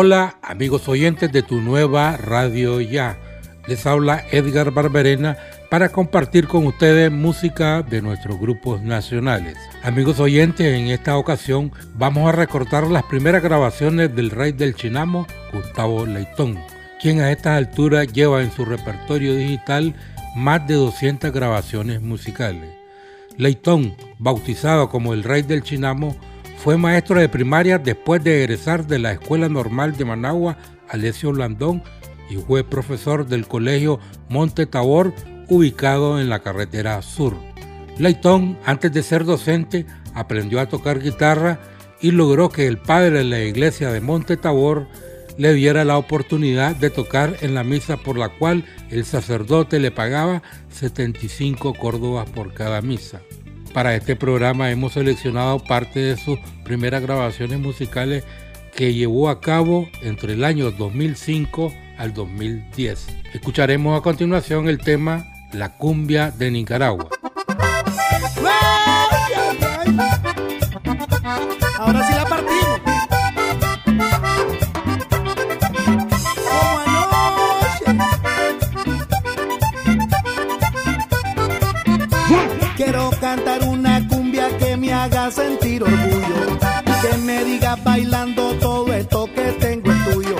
Hola amigos oyentes de tu nueva radio ya. Les habla Edgar Barberena para compartir con ustedes música de nuestros grupos nacionales. Amigos oyentes, en esta ocasión vamos a recortar las primeras grabaciones del rey del Chinamo, Gustavo Leitón, quien a estas alturas lleva en su repertorio digital más de 200 grabaciones musicales. Leitón, bautizado como el rey del Chinamo, fue maestro de primaria después de egresar de la Escuela Normal de Managua, Alessio Landón, y fue profesor del Colegio Monte Tabor, ubicado en la carretera sur. Layton, antes de ser docente, aprendió a tocar guitarra y logró que el padre de la iglesia de Monte Tabor le diera la oportunidad de tocar en la misa por la cual el sacerdote le pagaba 75 córdobas por cada misa. Para este programa hemos seleccionado parte de sus primeras grabaciones musicales que llevó a cabo entre el año 2005 al 2010. Escucharemos a continuación el tema La cumbia de Nicaragua. Ahora sí la partimos. Orgullo. Que me diga bailando todo esto que tengo es tuyo.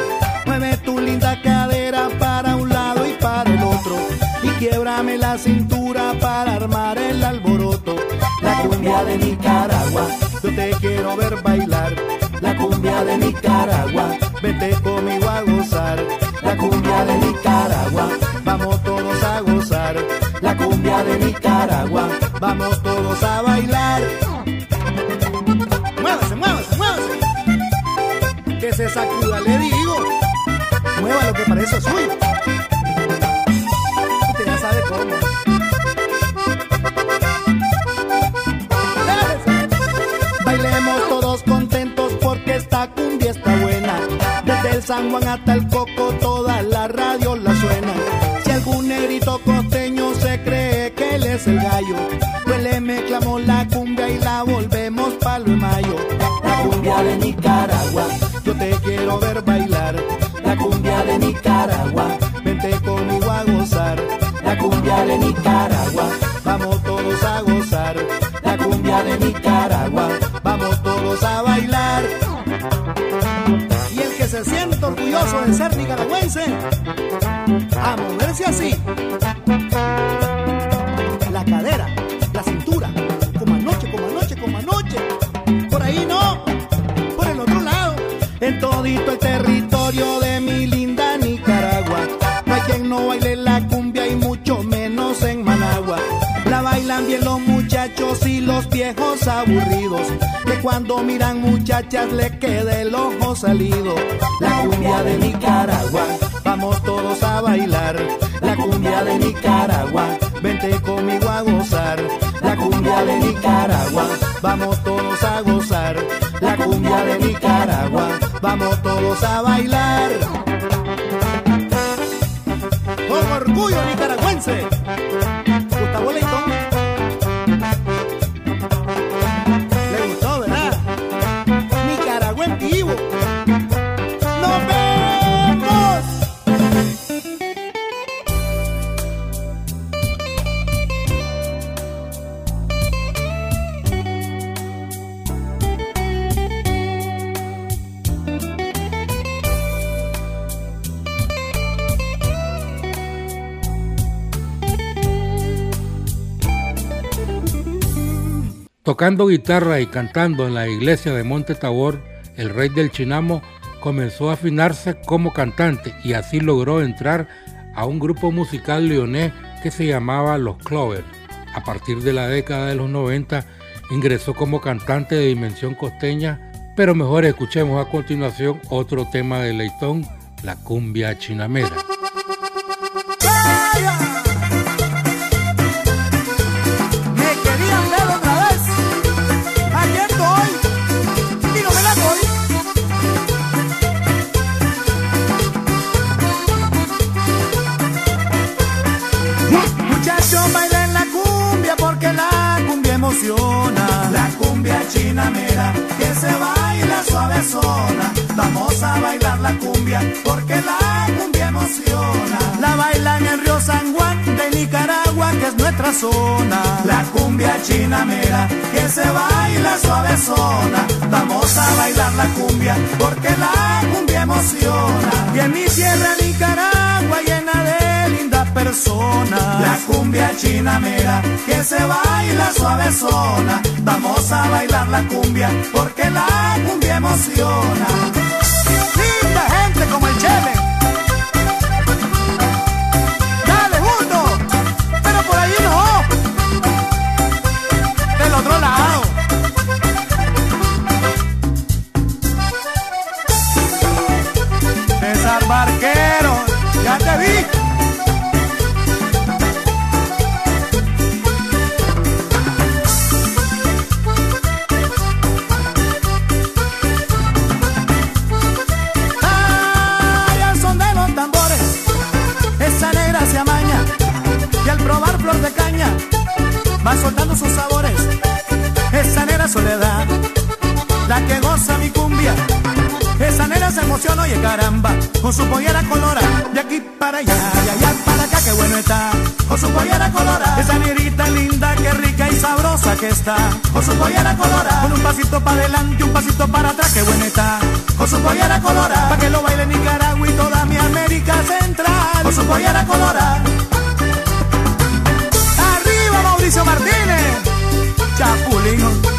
Mueve tu linda cadera para un lado y para el otro. Y quiebrame la cintura para armar el alboroto. La cumbia de Nicaragua, yo te quiero ver bailar. La cumbia de Nicaragua, vete conmigo a gozar. La cumbia de Nicaragua, vamos todos a gozar. La cumbia de Nicaragua vamos todos a bailar. Se sacuda, le digo. Mueva lo que parece suyo. Usted ya sabe cómo. Bailemos todos contentos porque esta cumbia está buena. Desde el San Juan hasta el Coco, toda la radio la suena. Si algún negrito costeño se cree que él es el gallo, pues le mezclamos la cumbia y la volvemos quiero ver bailar. La cumbia de Nicaragua, vente conmigo a gozar. La cumbia de Nicaragua, vamos todos a gozar. La cumbia de Nicaragua, vamos todos a bailar. Y el que se siente orgulloso de ser nicaragüense, a moverse así. De mi linda Nicaragua. No hay quien no baile la cumbia y mucho menos en Managua. La bailan bien los muchachos y los viejos aburridos. Que cuando miran muchachas le quede el ojo salido. La cumbia de Nicaragua, vamos todos a bailar. La cumbia de Nicaragua, vente conmigo a gozar. La cumbia de Nicaragua, vamos todos a gozar. La cumbia de Nicaragua, vamos todos a bailar. Con orgullo nicaragüense. Gustavo. Tocando guitarra y cantando en la iglesia de Monte Tabor, el rey del Chinamo comenzó a afinarse como cantante y así logró entrar a un grupo musical leonés que se llamaba Los Clovers. A partir de la década de los 90 ingresó como cantante de dimensión costeña, pero mejor escuchemos a continuación otro tema de Leitón, la cumbia chinamera. La cumbia chinamera que se baila suave zona. Vamos a bailar la cumbia porque la cumbia emociona. La bailan en Río San Juan de Nicaragua que es nuestra zona. La cumbia chinamera que se baila suave zona. Vamos a bailar la cumbia porque la cumbia emociona. Y en mi tierra Nicaragua llena de linda persona. La cumbia chinamera que se baila suave zona. Vamos a bailar la cumbia porque la cumbia emociona. Linda gente como el Chele. Dale, junto. Pero por ahí no. Del otro lado. César Barquero, va soltando sus sabores. Esa negra soledad, la que goza mi cumbia. Esa nena se emociona, oye caramba, con su pollera colora. De aquí para allá, de allá para acá, qué bueno está. Con su pollera colora. Esa negrita linda, qué rica y sabrosa que está. Con su pollera colora. Con un pasito para adelante, un pasito para atrás, qué bueno está. Con su pollera colora. Pa' que lo baile Nicaragua y toda mi América Central. Con su pollera colora. Mauricio Martínez, Chapulín.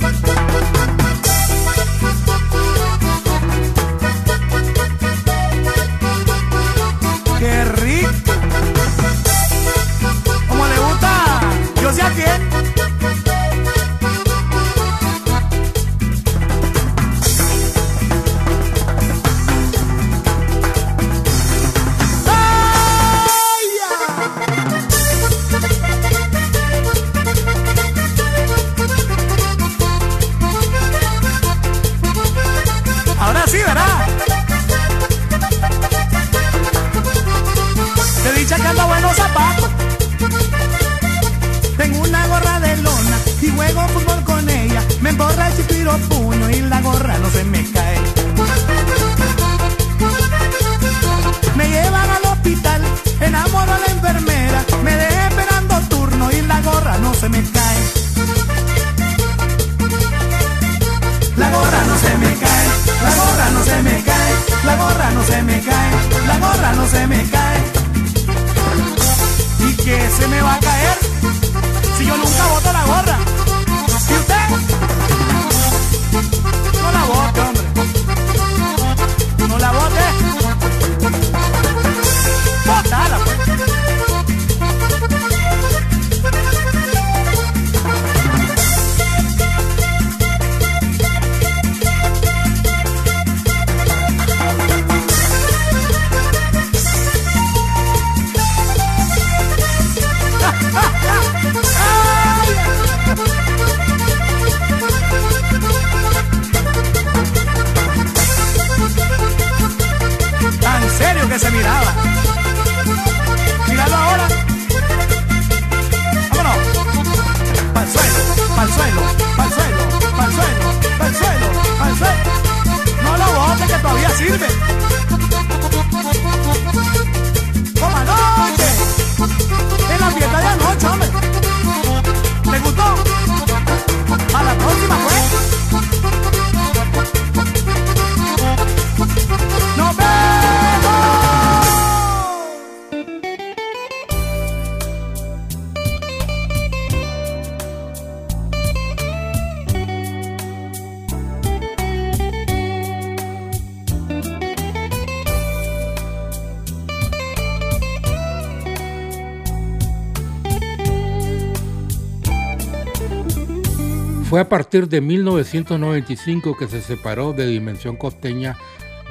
Música partir de 1995 que se separó de Dimensión Costeña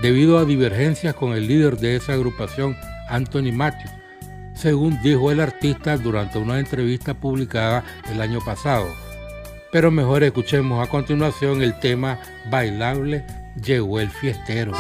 debido a divergencias con el líder de esa agrupación, Anthony Matthews, según dijo el artista durante una entrevista publicada el año pasado. Pero mejor escuchemos a continuación el tema bailable Llegó el fiestero.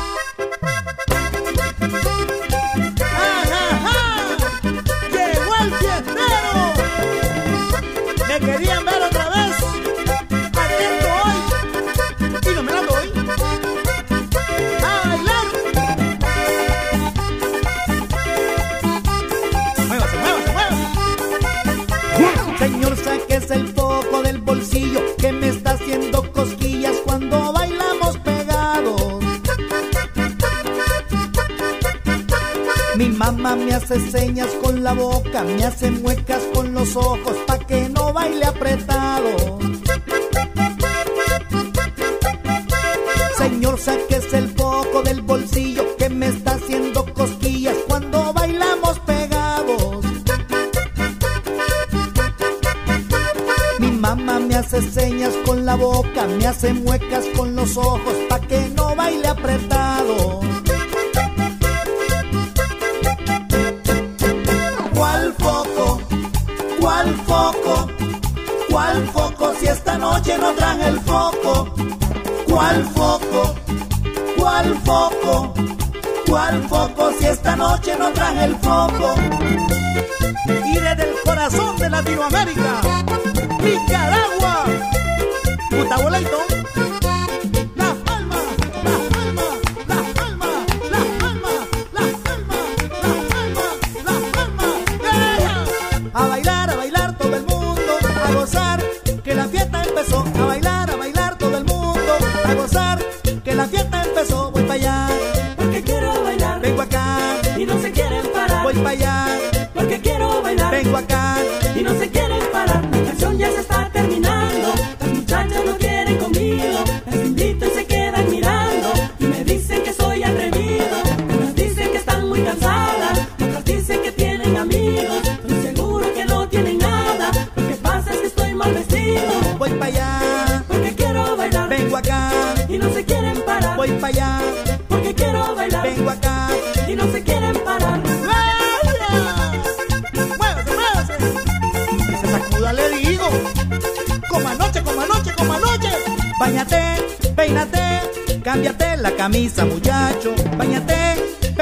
Mamá me hace señas con la boca, me hace muecas con los ojos, pa' que no baile apretado. Señor, saques el foco del bolsillo que me está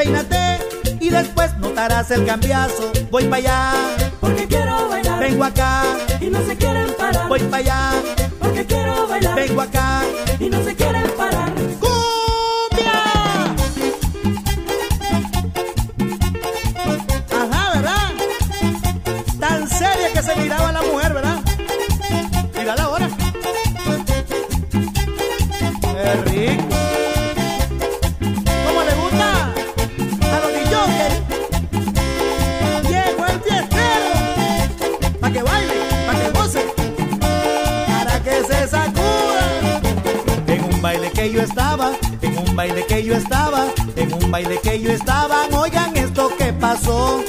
peínate y después notarás el cambiazo. Voy para allá, porque quiero bailar. Vengo acá y no se quieren parar. Voy para allá, porque quiero bailar. Vengo acá y no se quieren yo estaba, en un baile que yo estaba, en un baile que yo estaba, oigan esto que pasó.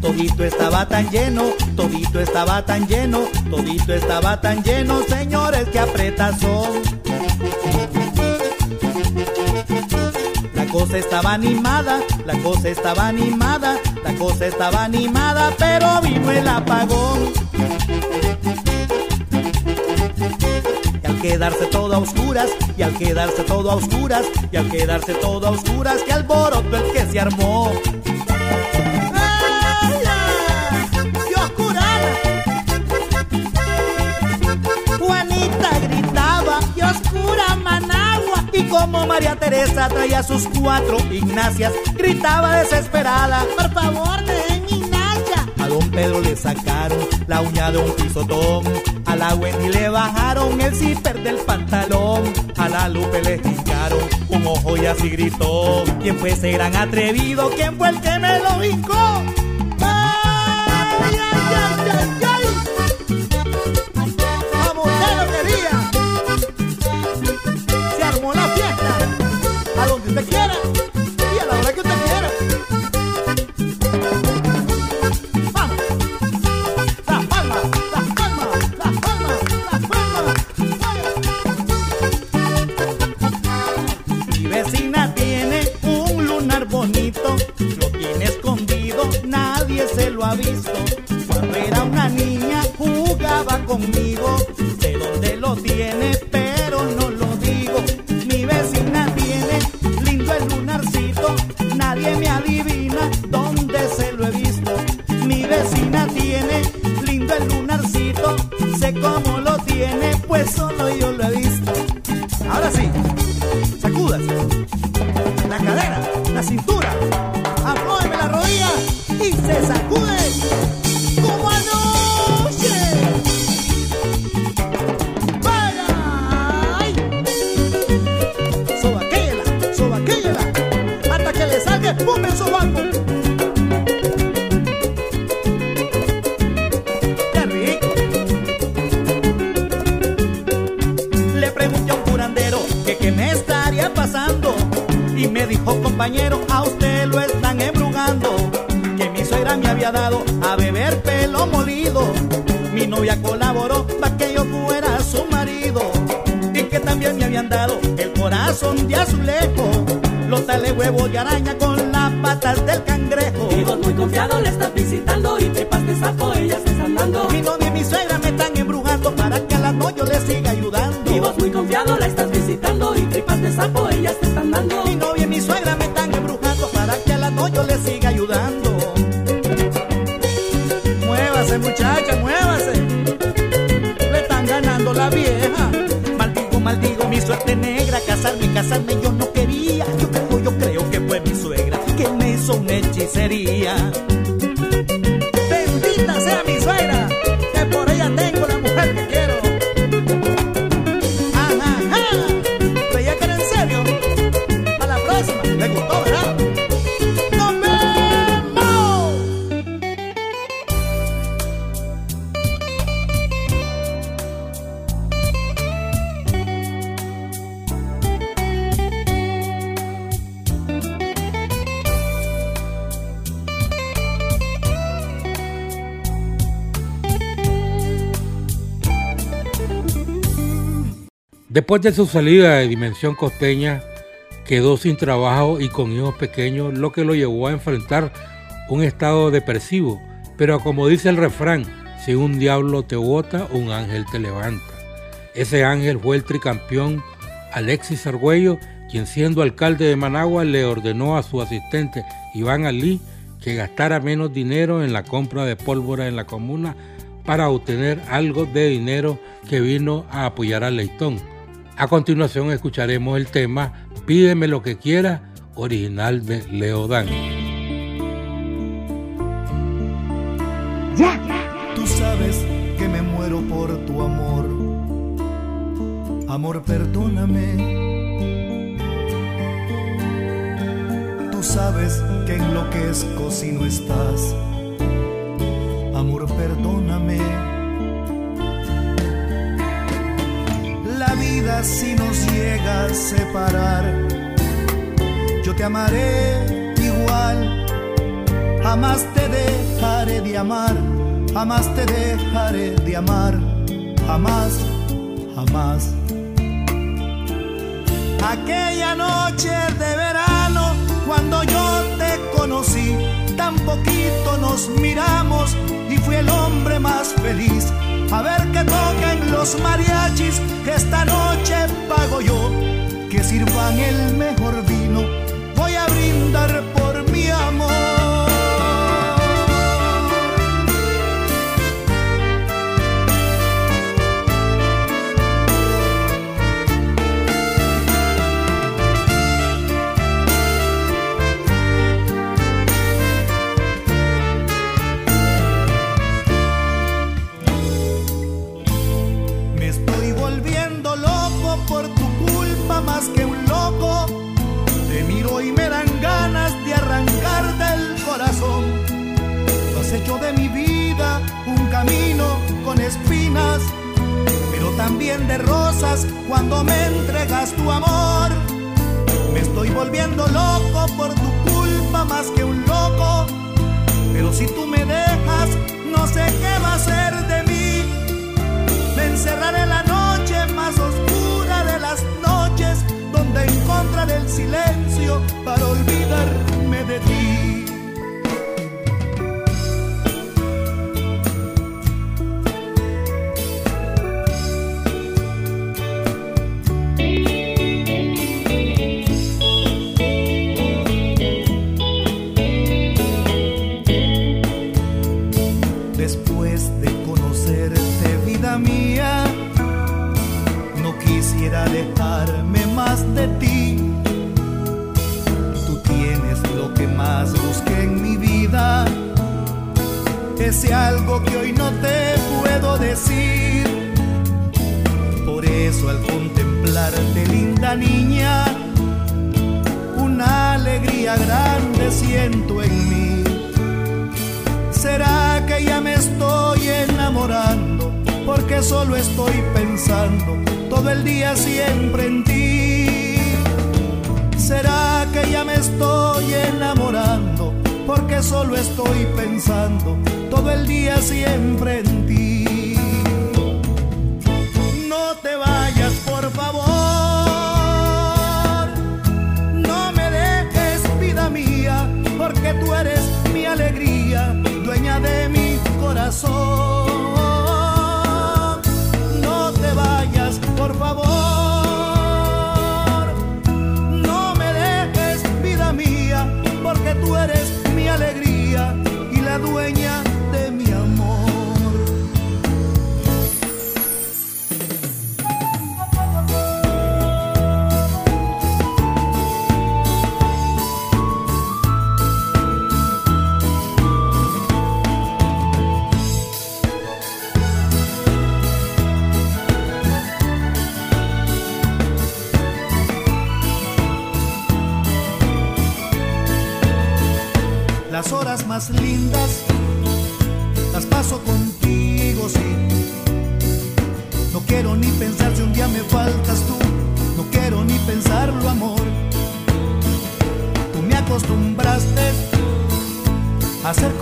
Todito estaba tan lleno, todito estaba tan lleno, todito estaba tan lleno, señores, que apretazón. La cosa estaba animada, la cosa estaba animada, la cosa estaba animada, pero vino el apagón. Quedarse todo a oscuras, y al quedarse todo a oscuras, y al quedarse todo a oscuras, que alboroto el que se armó. Juanita gritaba, y oscura Managua, y como María Teresa traía sus cuatro Ignacias, gritaba desesperada, por favor, den Ignacia. A don Pedro le sacaron la uña de un pisotón, la Wendy le bajaron el zipper del pantalón, a la Lupe le hincaron un ojo y así gritó, ¿quién fue ese gran atrevido? ¿Quién fue el que me lo hincó? ¡Ay, ay, ay, ay, ay! Visitando y tripas de sapo ellas están dando. mi novia y mi suegra me están embrujando para que a la noche yo le siga ayudando Y vos muy confiado la estás visitando y tripas de sapo ellas te están dando. Mi novia y mi suegra me están embrujando para que a la noche yo le siga ayudando. Muévase, muchacha, muévase. Le están ganando la vieja. Maldigo, maldigo mi suerte negra. Casarme, casarme Después de su salida de Dimensión Costeña, quedó sin trabajo y con hijos pequeños, lo que lo llevó a enfrentar un estado depresivo. Pero como dice el refrán, si un diablo te bota, un ángel te levanta. Ese ángel fue el tricampeón Alexis Argüello, quien siendo alcalde de Managua le ordenó a su asistente Iván Alí que gastara menos dinero en la compra de pólvora en la comuna para obtener algo de dinero que vino a apoyar a Leitón. A continuación escucharemos el tema Pídeme lo que quiera, original de Leodán. Tú sabes que me muero por tu amor. Amor, perdóname. Tú sabes que enloquezco si no estás. Amor, perdóname. Si nos llega a separar, yo te amaré igual. Jamás te dejaré de amar, jamás te dejaré de amar, jamás, jamás. Aquella noche de verano, cuando yo te conocí, tan poquito nos miramos y fui el hombre más feliz. A ver que toquen los mariachis, que esta noche pago yo que sirvan el mejor vino. Voy a brindar de mi vida un camino con espinas, pero también de rosas cuando me entregas tu amor. Me estoy volviendo loco por tu culpa más que un loco, pero si tú me dejas,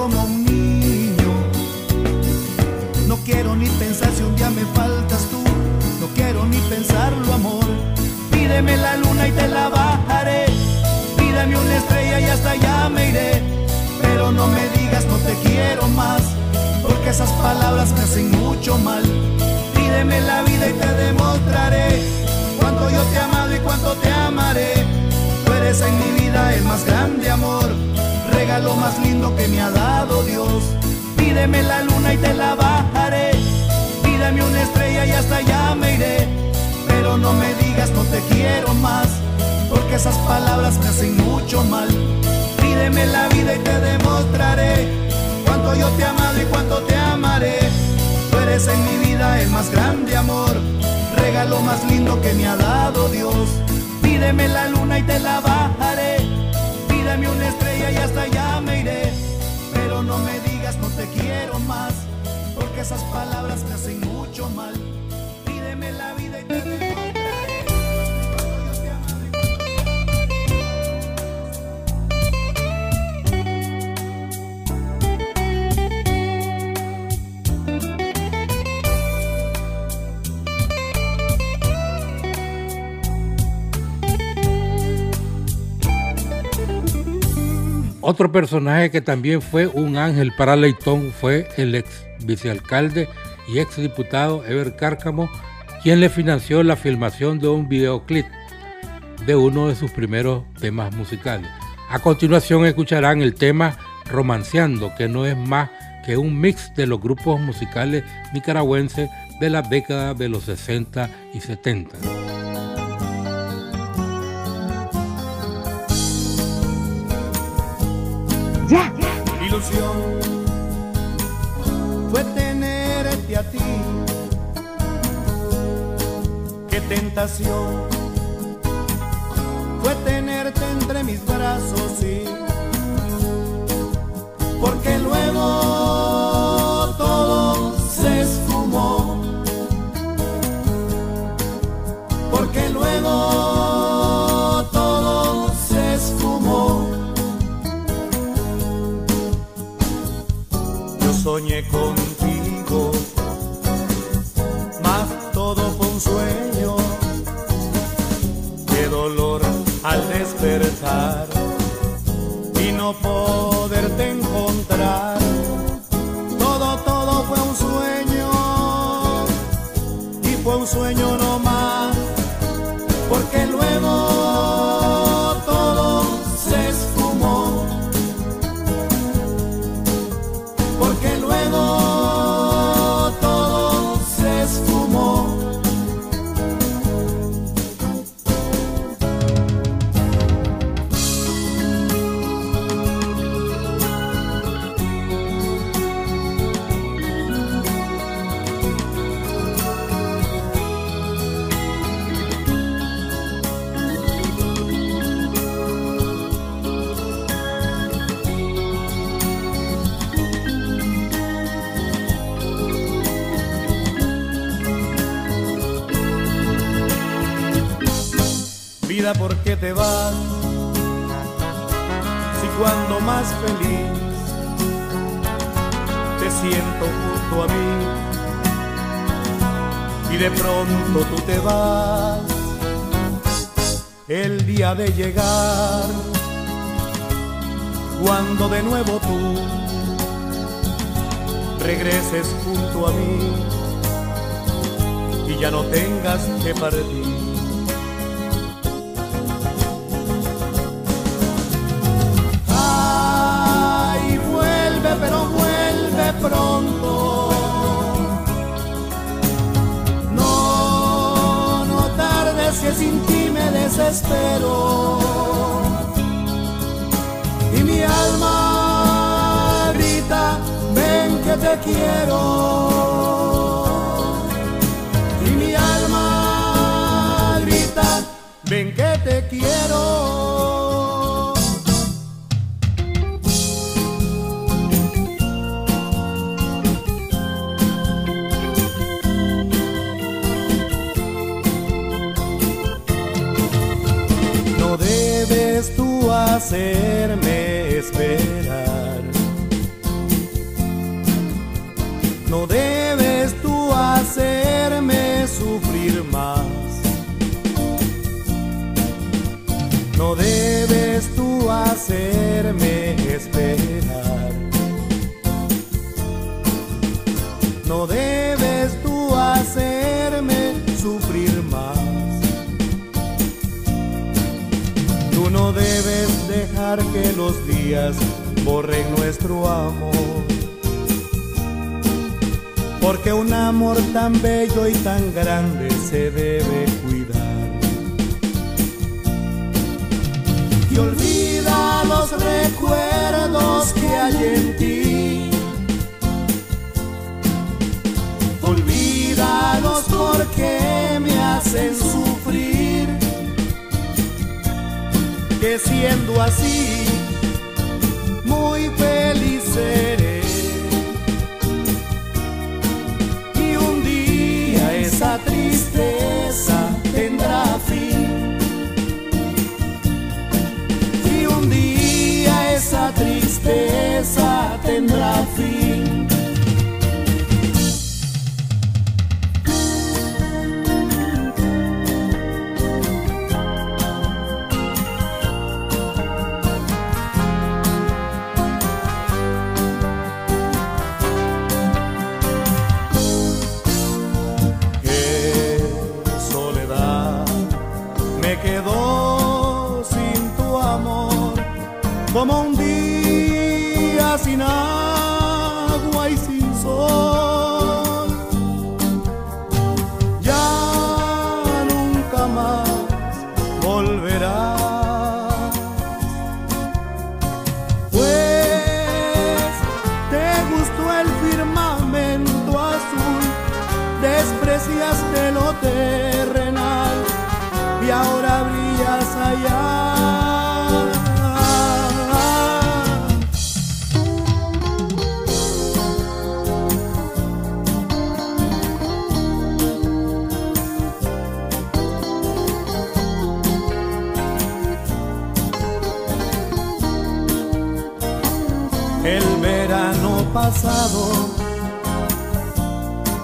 como un niño. No quiero ni pensar si un día me faltas tú, no quiero ni pensarlo, amor. Pídeme la luna y te la bajaré. Pídeme una estrella y hasta allá me iré pero no me digas no te quiero más, porque esas palabras me hacen mucho mal. Pídeme la vida y te demostraré regalo más lindo que me ha dado Dios. Pídeme la luna y te la bajaré, pídeme una estrella y hasta allá me iré, pero no me digas no te quiero más, porque esas palabras me hacen mucho mal. Pídeme la vida y te demostraré cuánto yo te he amado y cuánto te amaré. Tú eres en mi vida el más grande amor, regalo más lindo que me ha dado Dios. Pídeme la luna y te la bajaré. Pídeme una estrella y hasta allá me iré. Pero no me digas no te quiero más, porque esas palabras me hacen mucho mal. Pídeme la Otro personaje que también fue un ángel para Leitón fue el ex vicealcalde y ex diputado Ever Cárcamo, quien le financió la filmación de un videoclip de uno de sus primeros temas musicales. A continuación escucharán el tema Romanceando, que no es más que un mix de los grupos musicales nicaragüenses de la década de los 60 y 70. Ya. Ilusión fue tenerte a ti. Qué tentación fue tenerte entre mis brazos, sí. Porque luego todo se esfumó. Porque luego Contigo, más todo fue un sueño. Qué dolor al despertar y no poderte encontrar. Todo, todo fue un sueño y fue un sueño no más, porque luego ¿por qué te vas? Si cuando más feliz te siento junto a mí y de pronto tú te vas, el día de llegar, cuando de nuevo tú regreses junto a mí y ya no tengas que partir. Y mi alma grita, ven que te quiero. Y mi alma grita, ven que te quiero. Hacerme esperar. No debes tú hacerme sufrir más. No debes tú hacerme esperar. Que los días borren nuestro amor. Porque un amor tan bello y tan grande se debe cuidar. Y olvida los recuerdos que hay en ti. Olvídalos porque me hacen sufrir que siendo así muy feliz seré. Y un día esa tristeza tendrá fin. Y un día esa tristeza tendrá fin. quedó sin tu amor como un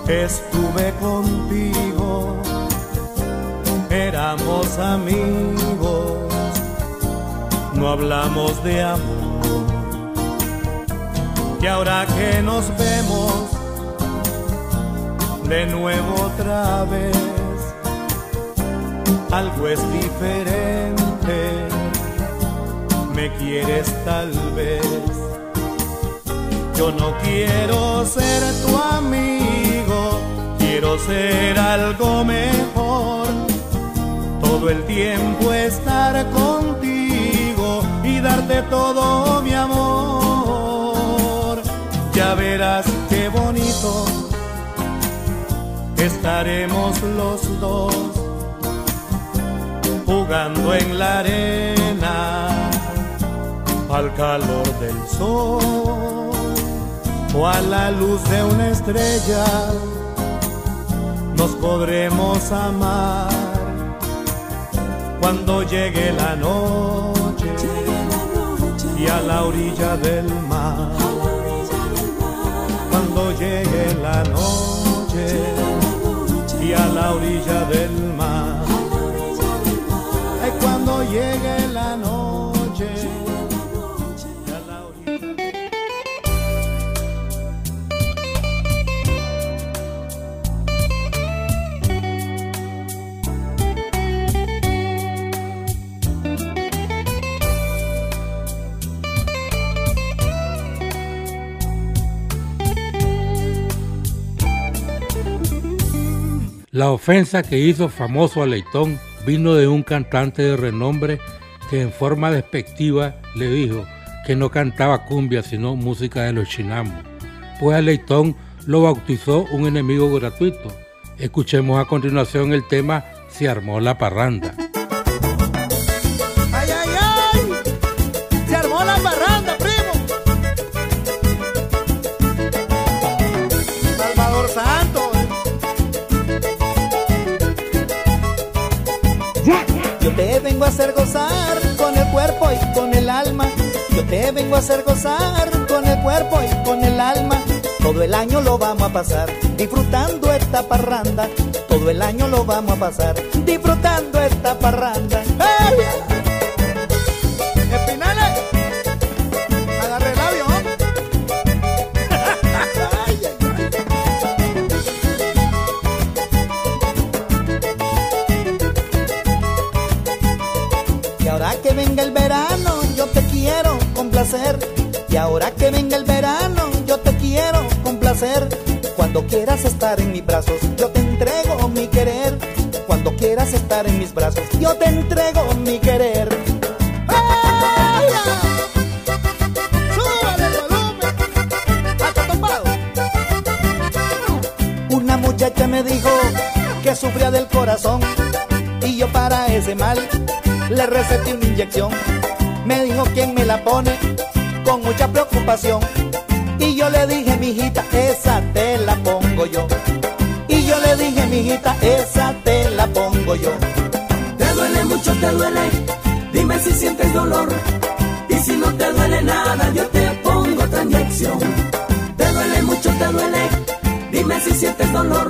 estuve contigo, éramos amigos, no hablamos de amor. Y ahora que nos vemos de nuevo otra vez, algo es diferente, me quieres tal vez. Yo no quiero ser tu amigo, quiero ser algo mejor. Todo el tiempo estar contigo y darte todo mi amor. Ya verás qué bonito estaremos los dos jugando en la arena al calor del sol o a la luz de una estrella nos podremos amar. Cuando llegue la noche y a la orilla del mar. Cuando llegue la noche y a la orilla del mar. Ay cuando llegue la noche La ofensa que hizo famoso a Leitón vino de un cantante de renombre que en forma despectiva le dijo que no cantaba cumbia sino música de los chinamos. Pues a Leitón lo bautizó un enemigo gratuito. Escuchemos a continuación el tema Se armó la parranda. Vengo a hacer gozar con el cuerpo y con el alma. Yo te vengo a hacer gozar con el cuerpo y con el alma. Todo el año lo vamos a pasar disfrutando esta parranda. Todo el año lo vamos a pasar disfrutando esta parranda. ¡Ey! Ahora que venga el verano, yo te quiero complacer. Cuando quieras estar en mis brazos, yo te entrego mi querer. Cuando quieras estar en mis brazos, yo te entrego mi querer. Una muchacha me dijo que sufría del corazón y yo para ese mal le receté una inyección. Me dijo quién me la pone con mucha preocupación y yo le dije mijita esa te la pongo yo. Y yo le dije mijita esa te la pongo yo. Te duele mucho, te duele. Dime si sientes dolor. Y si no te duele nada, yo te pongo otra inyección. Te duele mucho, te duele. Dime si sientes dolor.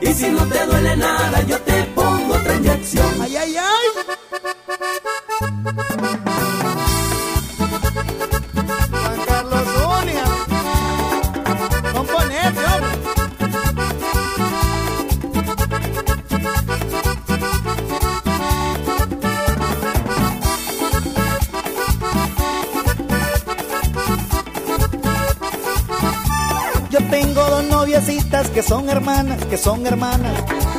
Y si no te duele nada, yo te pongo otra inyección. ¡Ay, ay, ay! Que son hermanas, que son hermanas.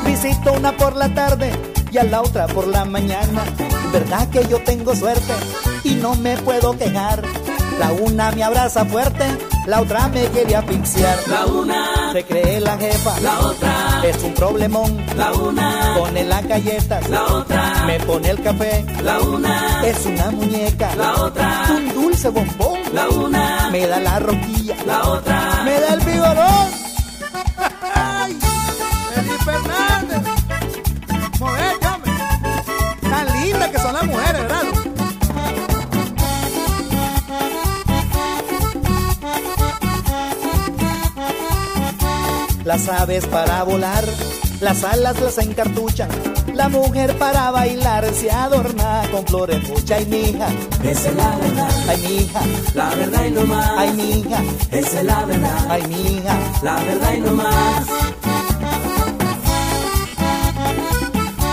Visito una por la tarde y a la otra por la mañana. Verdad que yo tengo suerte y no me puedo quejar. La una me abraza fuerte La otra me quería asfixiar. La una se cree la jefa. La otra es un problemón. La una pone las galletas. La otra me pone el café. La una es una muñeca. La otra un dulce bombón. La una me da la roquilla. La otra me da el vigorón. Las aves para volar, las alas las encartuchan. La mujer para bailar se adorna con flores mucha y mija. Esa es la verdad. Ay, mija. La verdad y no más. Ay, mija. Esa es la verdad. Ay, mija. La verdad y no más.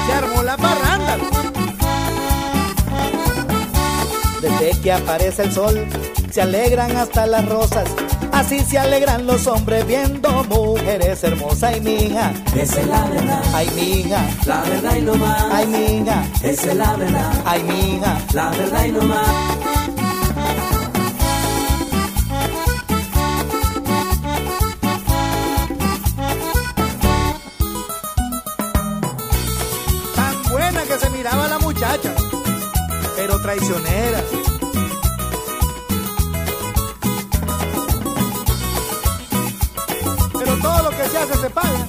Se armó la parranda. Desde que aparece el sol, se alegran hasta las rosas Así se alegran los hombres viendo mujeres hermosas. Ay, mija, esa es la verdad. Ay, mija, la verdad y no más. Ay, mija, esa es la verdad. Ay, mija, la verdad y no más. Tan buena que se miraba la muchacha, pero traicionera que se hace se paga.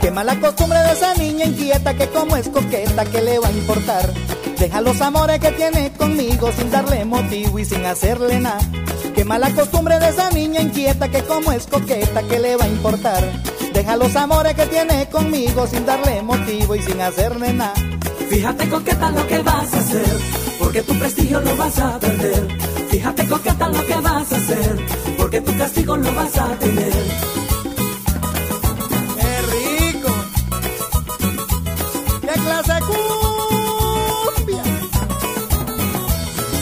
Qué mala costumbre de esa niña inquieta que como es coqueta, que le va a importar? Deja los amores que tiene conmigo sin darle motivo y sin hacerle nada. Qué mala costumbre de esa niña inquieta que como es coqueta, que le va a importar? Deja los amores que tiene conmigo sin darle motivo y sin hacerle nada. Fíjate coqueta lo que vas a hacer, porque tu prestigio lo vas a perder. Fíjate coqueta lo que vas a hacer, porque tu castigo lo vas a tener. ¡Qué rico! ¡Qué clase cumbia!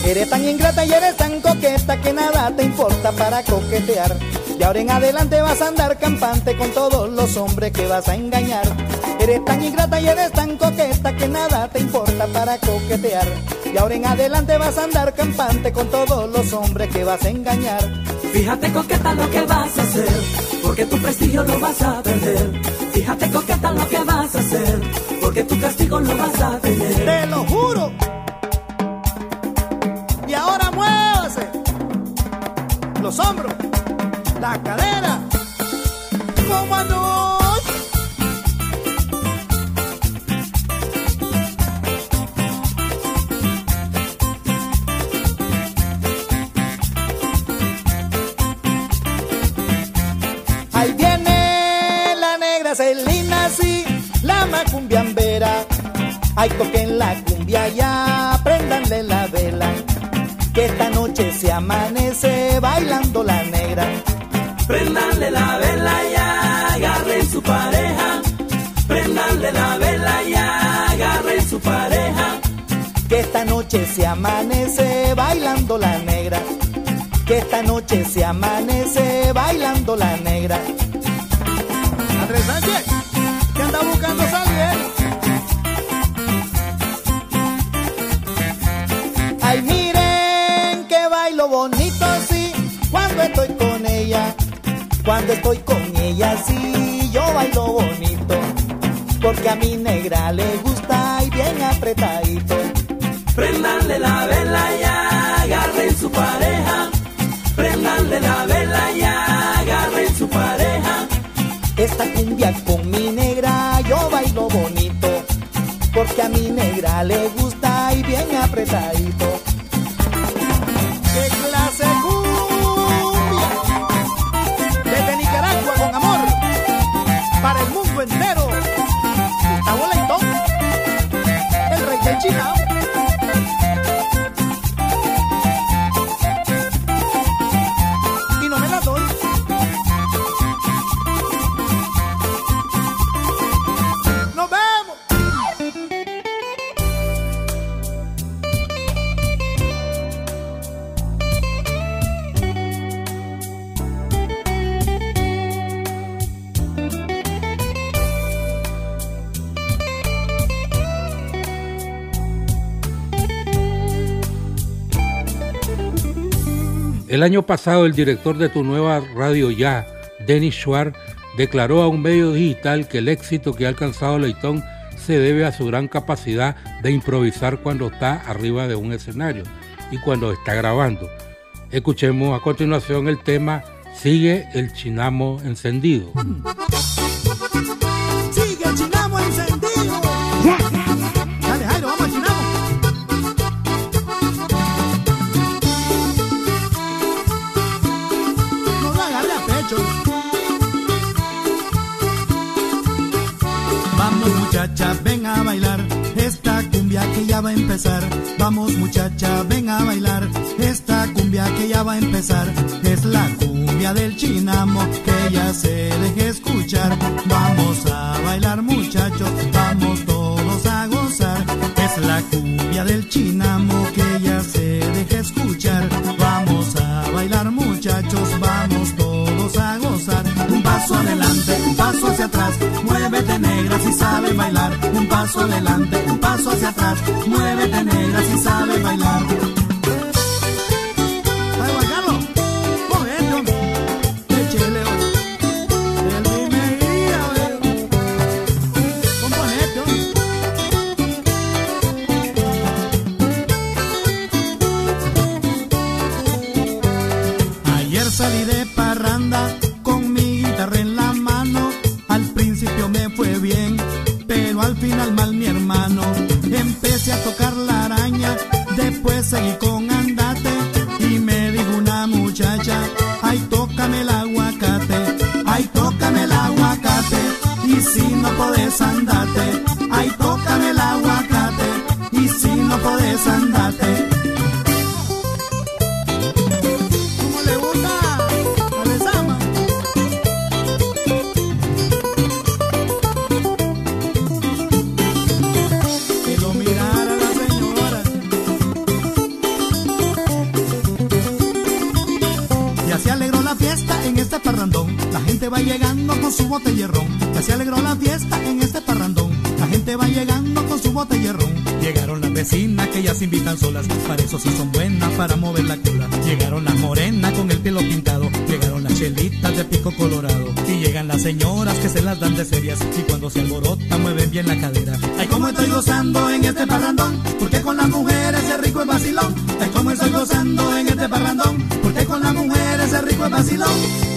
Eres tan ingrata y eres tan coqueta que nada te importa para coquetear. Y ahora en adelante vas a andar campante con todos los hombres que vas a engañar. Eres tan ingrata y eres tan coqueta que nada te importa para coquetear. Y ahora en adelante vas a andar campante con todos los hombres que vas a engañar. Fíjate coqueta lo que vas a hacer, porque tu prestigio lo vas a perder. Fíjate coqueta lo que vas a hacer, porque tu castigo lo vas a tener. Te lo juro. Y ahora muévase. Los hombros, la cadera. Como no la macumbiambera. Ay, toquen la cumbia ya, prendanle la vela. Que esta noche se amanece bailando la negra. Prendanle la vela ya, agarren su pareja. Prendanle la vela ya, agarren su pareja. Que esta noche se amanece bailando la negra. Que esta noche se amanece bailando la negra. Cuando estoy con ella, sí, yo bailo bonito. Porque a mi negra le gusta y bien apretadito. Prendanle la vela ya, agarren su pareja. Prendanle la vela ya, agarren su pareja. Esta cumbia con mi negra yo bailo bonito, porque a mi negra le gusta y bien apretadito. Entero. Gustavo Leitón, el rey del China. El año pasado el director de tu nueva radio ya, Dennis Schwartz, declaró a un medio digital que el éxito que ha alcanzado Leitón se debe a su gran capacidad de improvisar cuando está arriba de un escenario y cuando está grabando. Escuchemos a continuación el tema Sigue el chinamo encendido. Muchacha, ven a bailar esta cumbia que ya va a empezar. Vamos muchacha, ven a bailar esta cumbia que ya va a empezar. Es la cumbia del chinamo que ya se deje escuchar. Vamos a bailar muchachos, vamos todos a gozar. Es la cumbia del chinamo que ya se deje escuchar. Vamos a bailar muchachos, vamos todos a gozar. Un paso adelante, un paso hacia atrás, muévete negra si sabes bailar. Paso adelante, un paso hacia atrás, muévete va llegando con su botellerrón. Ya se alegró la fiesta en este parrandón. La gente va llegando con su botellerrón. Llegaron las vecinas que ya se invitan solas. Para eso sí son buenas para mover la cola. Llegaron las morenas con el pelo pintado. Llegaron las chelitas de pico colorado. Y llegan las señoras que se las dan de serias. Y cuando se alborota mueven bien la cadera. Ay, cómo estoy gozando en este parrandón. Porque con las mujeres es rico el vacilón. Ay, cómo estoy gozando en este parrandón. Porque con las mujeres es rico el vacilón.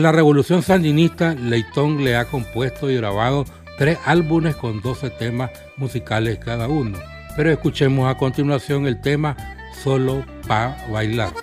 A la revolución sandinista, Leitón le ha compuesto y grabado tres álbumes con 12 temas musicales cada uno. Pero escuchemos a continuación el tema Solo para bailar.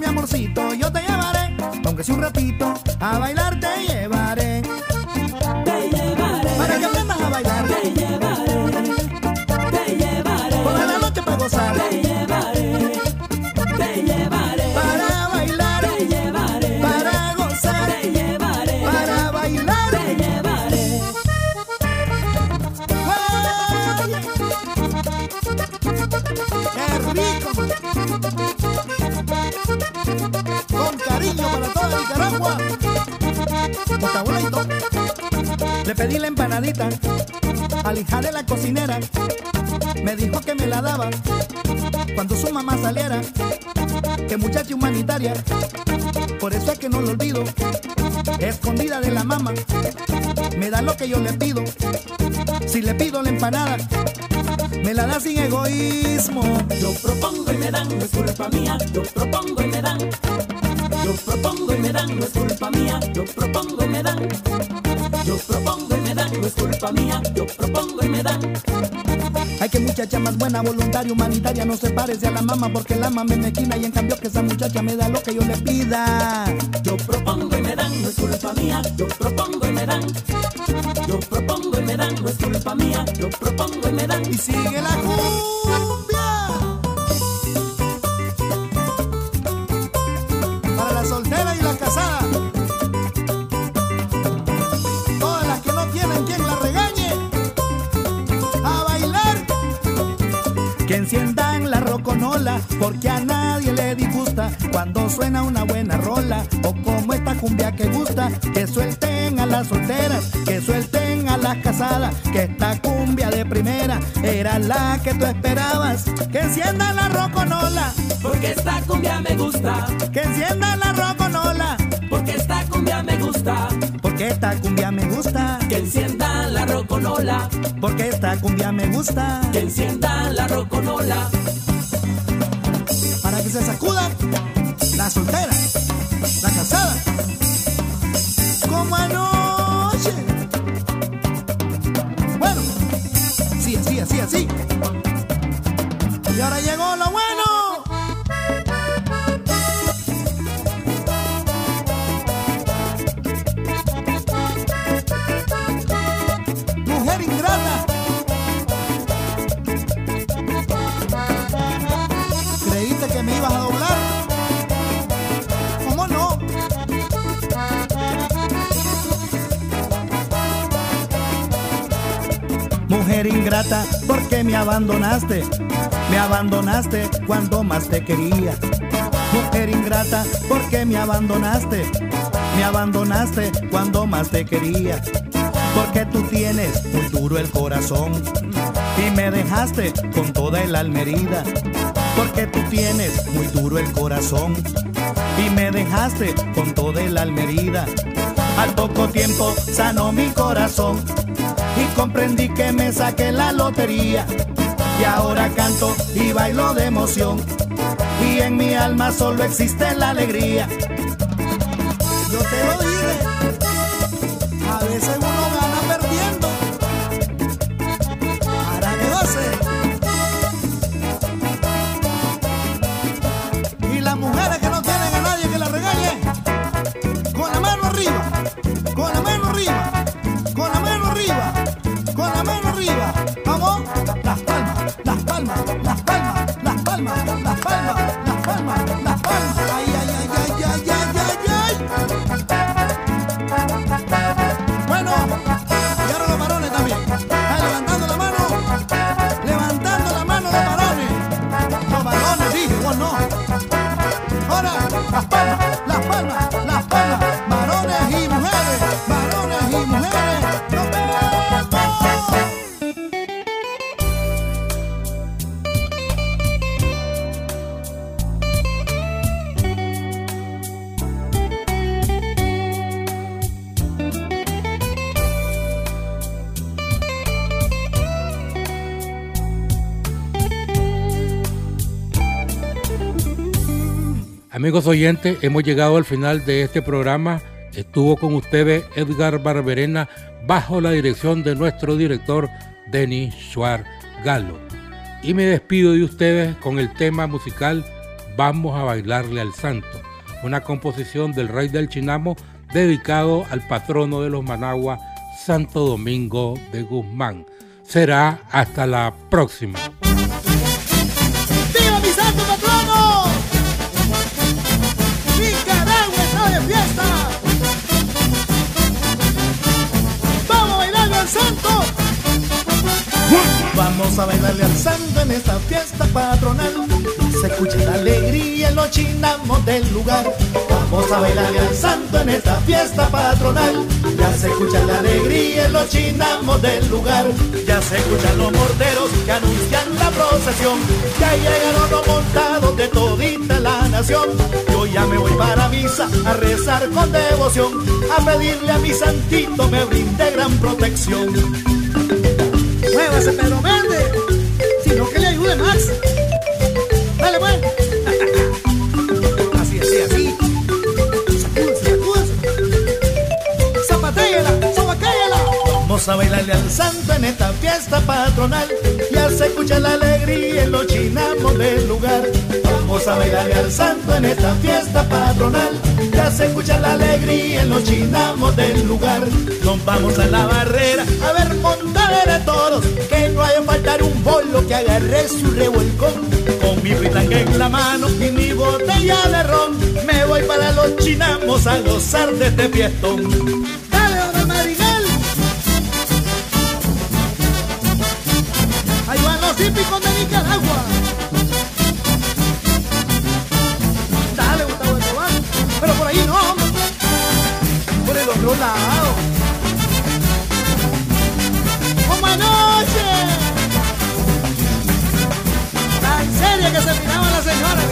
mi amorcito, yo te llevaré, aunque sea un ratito, a bailarte y yeah. Por eso es que no lo olvido. Escondida de la mamá, me da lo que yo le pido. Si le pido la empanada, me la da sin egoísmo. Yo propongo y me dan, no es culpa mía. Yo propongo y me dan. Yo propongo y me dan, no es culpa mía. Yo propongo y me dan. Yo propongo y me dan, no es culpa mía. Yo propongo y me dan. Hay que muchacha más buena, voluntaria, humanitaria, no se parece a la mamá porque la mamá me esquina y en cambio que esa muchacha me da lo que yo le pida. Yo propongo y me dan, no es culpa mía. Yo propongo y me dan. Yo propongo y me dan, no es culpa mía. Yo propongo y me dan. Y sigue la. Porque a nadie le disgusta cuando suena una buena rola, o como esta cumbia que gusta, que suelten a las solteras, que suelten a las casadas, que esta cumbia de primera era la que tú esperabas, que enciendan la roconola, porque esta cumbia me gusta, que enciendan la roconola, porque esta cumbia me gusta, porque esta cumbia me gusta, que enciendan la roconola, porque esta cumbia me gusta, que enciendan la roconola, que se sacudan la soltera, la casada, como anoche. Bueno, así, así, así. Y ahora llegó Mujer ingrata, ¿por qué me abandonaste? Me abandonaste cuando más te quería. Mujer ingrata, ¿por qué me abandonaste? Me abandonaste cuando más te quería. Porque tú tienes muy duro el corazón y me dejaste con toda el alma herida. Porque tú tienes muy duro el corazón y me dejaste con toda el alma herida. Al poco tiempo sanó mi corazón y comprendí que me saqué la lotería. Y ahora canto y bailo de emoción. Y en mi alma solo existe la alegría. Yo te lo dije, a veces Amigos oyentes, hemos llegado al final de este programa. Estuvo con ustedes Edgar Barberena bajo la dirección de nuestro director Denis Schwartz Galo. Y me despido de ustedes con el tema musical Vamos a bailarle al santo, una composición del rey del Chinamo dedicado al patrono de los Managua, Santo Domingo de Guzmán. Será hasta la próxima. Vamos a bailarle al santo en esta fiesta patronal. Se escucha la alegría en los chinamos del lugar. Vamos a bailarle al santo en esta fiesta patronal. Ya se escucha la alegría en los chinamos del lugar. Ya se escuchan los morteros que anuncian la procesión. Ya llegaron los montados de todita la nación. Yo ya me voy para misa a rezar con devoción. A pedirle a mi santito me brinde gran protección. Muévase Pedro Verde, sino que le ayude más. Dale pues. Así, así, así. Sacúdese, sacúdese. Zapatéela, zapatéela. Vamos a bailarle al santo en esta fiesta patronal. Ya se escucha la alegría en los chinamos del lugar. Vamos a bailarle al santo en esta fiesta patronal. Ya se escucha la alegría en los chinamos del lugar. Nos vamos a la barrera a ver de toros. Que no haya faltar un bolo que agarre su revolcón. Con mi fritangue en la mano y mi botella de ron. Me voy para los chinamos a gozar de este fiestón. Dale, don Marigal. Ahí van los hípicos de Nicaragua. Dale, Gustavo Escobar. Pero por ahí no. Por el otro lado. Que se la señora.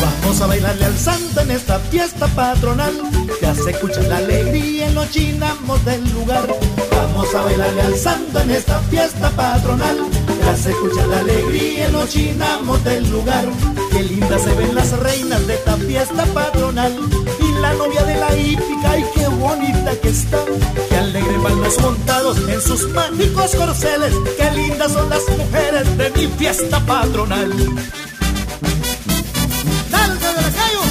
Vamos a bailarle al santo en esta fiesta patronal. Ya se escucha la alegría en los chinamos del lugar. Vamos a bailarle al santo en esta fiesta patronal. Ya se escucha la alegría en los chinamos del lugar. Qué lindas se ven las reinas de esta fiesta patronal. Y la novia de la hípica, ay qué bonita que está. Qué alegre van los montados en sus mágicos corceles, qué lindas son las mujeres de mi fiesta patronal. ¡Dale, de la callo!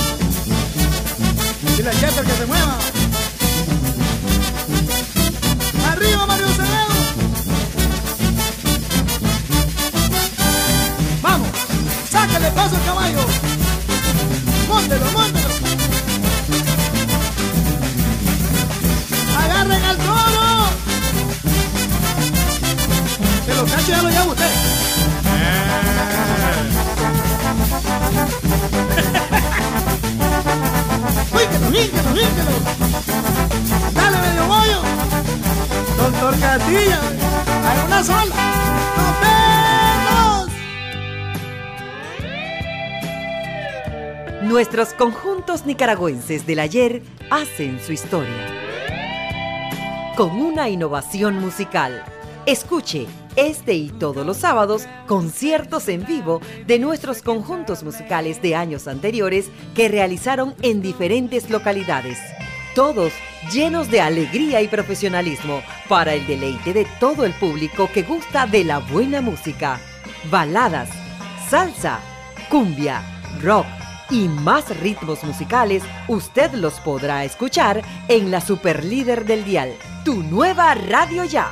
Y la que se mueva. Ya lo usted. ¡Híncalo, híncalo, híncalo! ¡Dale, medio bollo! Doctor Catilla, hay una sola. ¡Nos! Nuestros conjuntos nicaragüenses del ayer hacen su historia. Con una innovación musical. Escuche este y todos los sábados conciertos en vivo de nuestros conjuntos musicales de años anteriores que realizaron en diferentes localidades. Todos llenos de alegría y profesionalismo para el deleite de todo el público que gusta de la buena música. Baladas, salsa, cumbia, rock y más ritmos musicales, usted los podrá escuchar en la Superlíder del Dial, tu nueva radio ya.